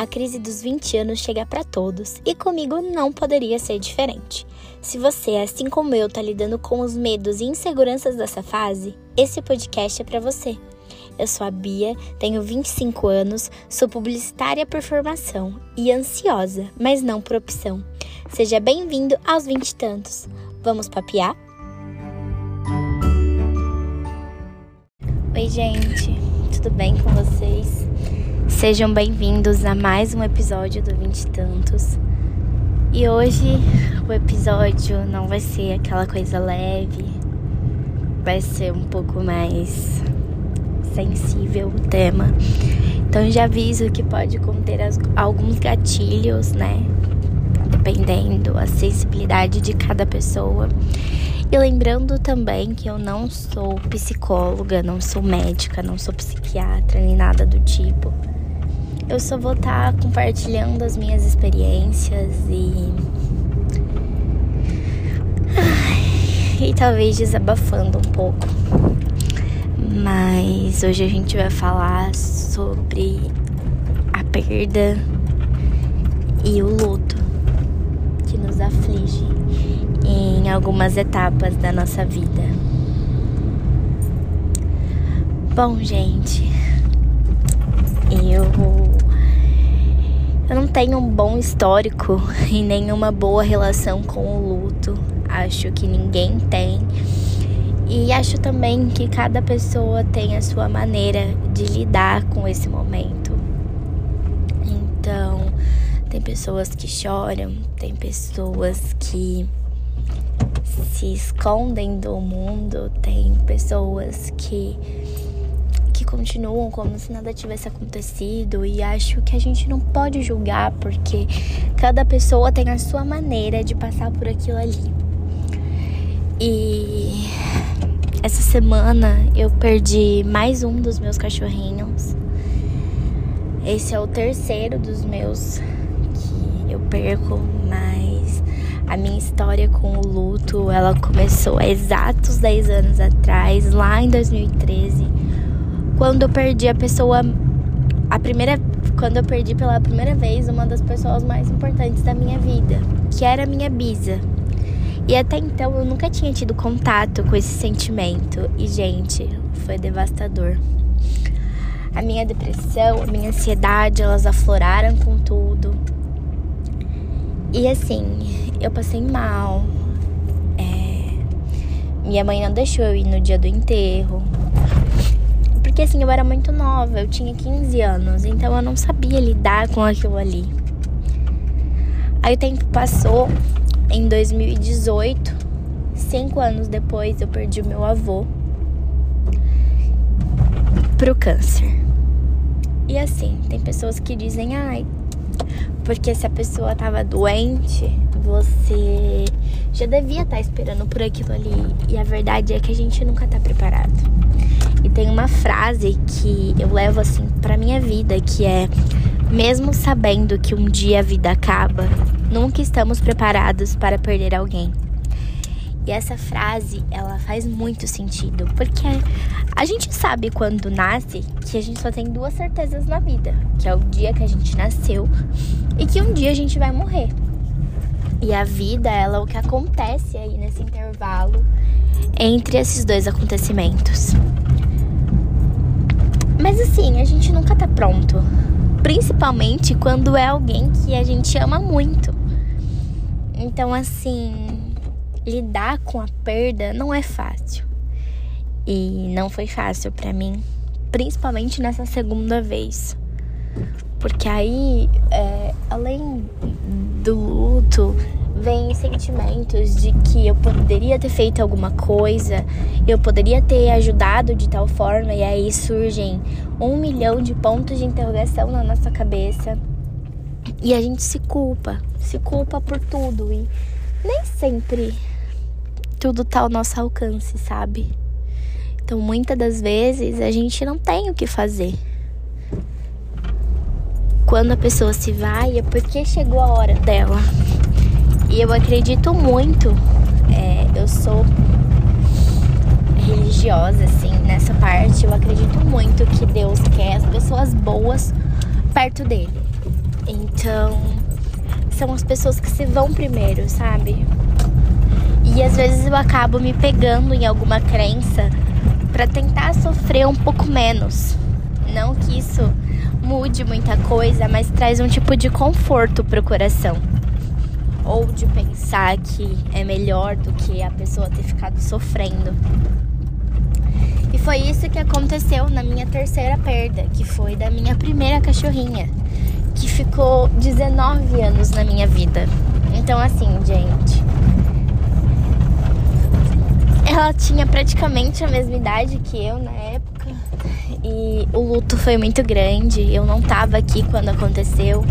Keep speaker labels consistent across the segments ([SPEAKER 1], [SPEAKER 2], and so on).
[SPEAKER 1] A crise dos 20 anos chega para todos e comigo não poderia ser diferente. Se você, assim como eu, tá lidando com os medos e inseguranças dessa fase, esse podcast é para você. Eu sou a Bia, tenho 25 anos, sou publicitária por formação e ansiosa, mas não por opção. Seja bem-vindo aos 20 e tantos. Vamos papiar? Oi, gente, tudo bem com vocês? Sejam bem-vindos a mais um episódio do Vinte Tantos. E hoje o episódio não vai ser aquela coisa leve, vai ser um pouco mais sensível o tema. Então já aviso que pode conter as, alguns gatilhos, né? Dependendo a sensibilidade de cada pessoa. E lembrando também que eu não sou psicóloga, não sou médica, não sou psiquiatra nem nada do tipo. Eu só vou estar tá compartilhando as minhas experiências e. Ai, e talvez desabafando um pouco. Mas hoje a gente vai falar sobre a perda e o luto que nos aflige em algumas etapas da nossa vida. Bom, gente, eu tenho um bom histórico e nenhuma boa relação com o luto. Acho que ninguém tem. E acho também que cada pessoa tem a sua maneira de lidar com esse momento. Então, tem pessoas que choram, tem pessoas que se escondem do mundo, tem pessoas que que continuam como se nada tivesse acontecido e acho que a gente não pode julgar porque cada pessoa tem a sua maneira de passar por aquilo ali. E essa semana eu perdi mais um dos meus cachorrinhos. Esse é o terceiro dos meus que eu perco, mas a minha história com o luto, ela começou há exatos 10 anos atrás, lá em 2013 quando eu perdi a pessoa a primeira quando eu perdi pela primeira vez uma das pessoas mais importantes da minha vida, que era a minha bisa. E até então eu nunca tinha tido contato com esse sentimento e gente, foi devastador. A minha depressão, a minha ansiedade, elas afloraram com tudo. E assim, eu passei mal. É... Minha mãe não deixou eu ir no dia do enterro. Porque assim, eu era muito nova, eu tinha 15 anos, então eu não sabia lidar com aquilo ali. Aí o tempo passou, em 2018, cinco anos depois, eu perdi o meu avô pro câncer. E assim, tem pessoas que dizem, ai, porque se a pessoa tava doente, você já devia estar tá esperando por aquilo ali. E a verdade é que a gente nunca tá preparado. E tem uma frase que eu levo assim para minha vida, que é: mesmo sabendo que um dia a vida acaba, nunca estamos preparados para perder alguém. Essa frase, ela faz muito sentido, porque a gente sabe quando nasce que a gente só tem duas certezas na vida, que é o dia que a gente nasceu e que um dia a gente vai morrer. E a vida, ela é o que acontece aí nesse intervalo entre esses dois acontecimentos. Mas assim, a gente nunca tá pronto. Principalmente quando é alguém que a gente ama muito. Então, assim, lidar com a perda não é fácil. E não foi fácil para mim, principalmente nessa segunda vez. Porque aí, é, além do luto, vem sentimentos de que eu poderia ter feito alguma coisa, eu poderia ter ajudado de tal forma, e aí surgem um milhão de pontos de interrogação na nossa cabeça. E a gente se culpa, se culpa por tudo, e nem sempre tudo tá ao nosso alcance, sabe? Então muitas das vezes a gente não tem o que fazer. Quando a pessoa se vai é porque chegou a hora dela. E eu acredito muito, é, eu sou religiosa, assim, nessa parte. Eu acredito muito que Deus quer as pessoas boas perto dele. Então, são as pessoas que se vão primeiro, sabe? E às vezes eu acabo me pegando em alguma crença para tentar sofrer um pouco menos. Não que isso mude muita coisa, mas traz um tipo de conforto pro coração. Ou de pensar que é melhor do que a pessoa ter ficado sofrendo. E foi isso que aconteceu na minha terceira perda, que foi da minha primeira cachorrinha, que ficou 19 anos na minha vida. Então, assim, gente. Ela tinha praticamente a mesma idade que eu na época. E o luto foi muito grande. Eu não tava aqui quando aconteceu.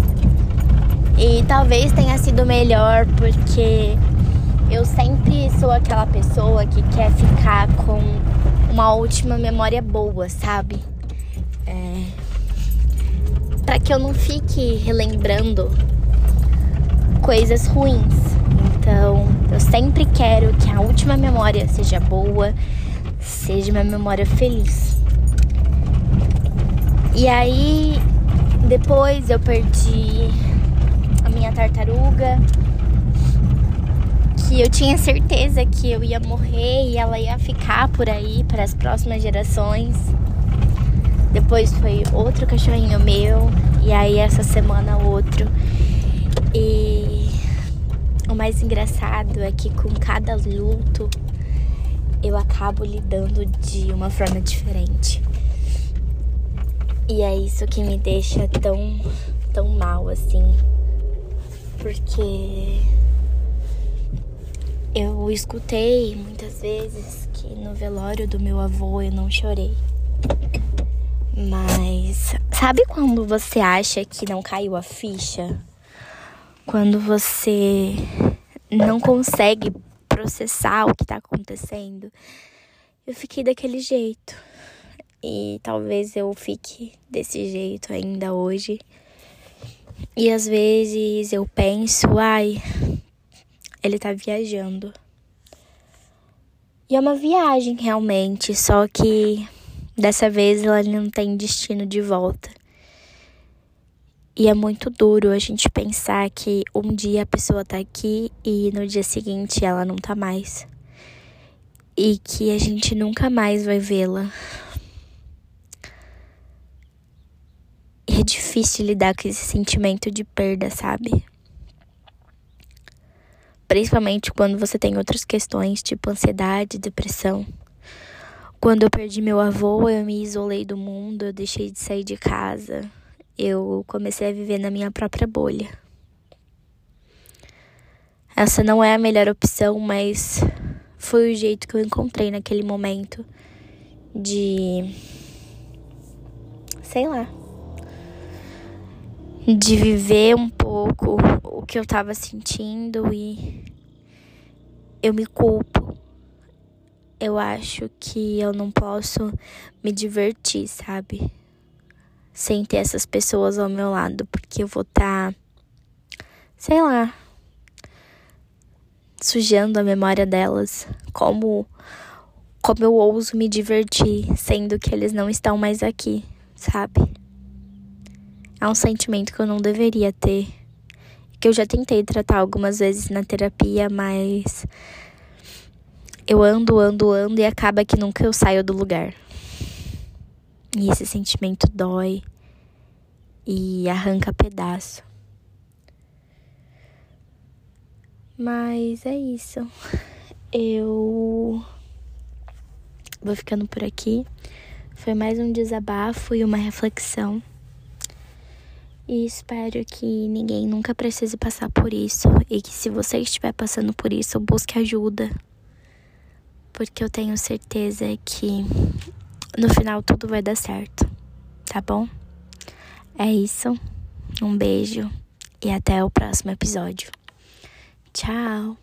[SPEAKER 1] E talvez tenha sido melhor porque eu sempre sou aquela pessoa que quer ficar com uma última memória boa, sabe? É... Para que eu não fique relembrando coisas ruins. Então, eu sempre quero que a última memória seja boa, seja uma memória feliz. E aí, depois eu perdi a minha tartaruga, que eu tinha certeza que eu ia morrer e ela ia ficar por aí para as próximas gerações. Depois foi outro cachorrinho meu e aí essa semana outro. E mais engraçado é que com cada luto eu acabo lidando de uma forma diferente. E é isso que me deixa tão tão mal assim. Porque eu escutei muitas vezes que no velório do meu avô eu não chorei. Mas sabe quando você acha que não caiu a ficha? Quando você não consegue processar o que tá acontecendo? Eu fiquei daquele jeito. E talvez eu fique desse jeito ainda hoje. E às vezes eu penso, ai, ele tá viajando. E é uma viagem realmente, só que dessa vez ela não tem destino de volta. E é muito duro a gente pensar que um dia a pessoa tá aqui e no dia seguinte ela não tá mais. E que a gente nunca mais vai vê-la. É difícil lidar com esse sentimento de perda, sabe? Principalmente quando você tem outras questões, tipo ansiedade, depressão. Quando eu perdi meu avô, eu me isolei do mundo, eu deixei de sair de casa. Eu comecei a viver na minha própria bolha. Essa não é a melhor opção, mas foi o jeito que eu encontrei naquele momento de. sei lá de viver um pouco o que eu tava sentindo e eu me culpo. Eu acho que eu não posso me divertir, sabe? Sem ter essas pessoas ao meu lado, porque eu vou estar, tá, sei lá, sujando a memória delas. Como como eu ouso me divertir, sendo que eles não estão mais aqui, sabe? É um sentimento que eu não deveria ter. Que eu já tentei tratar algumas vezes na terapia, mas eu ando, ando, ando e acaba que nunca eu saio do lugar. E esse sentimento dói e arranca pedaço. Mas é isso. Eu vou ficando por aqui. Foi mais um desabafo e uma reflexão. E espero que ninguém nunca precise passar por isso e que se você estiver passando por isso, busque ajuda. Porque eu tenho certeza que no final tudo vai dar certo, tá bom? É isso. Um beijo e até o próximo episódio. Tchau.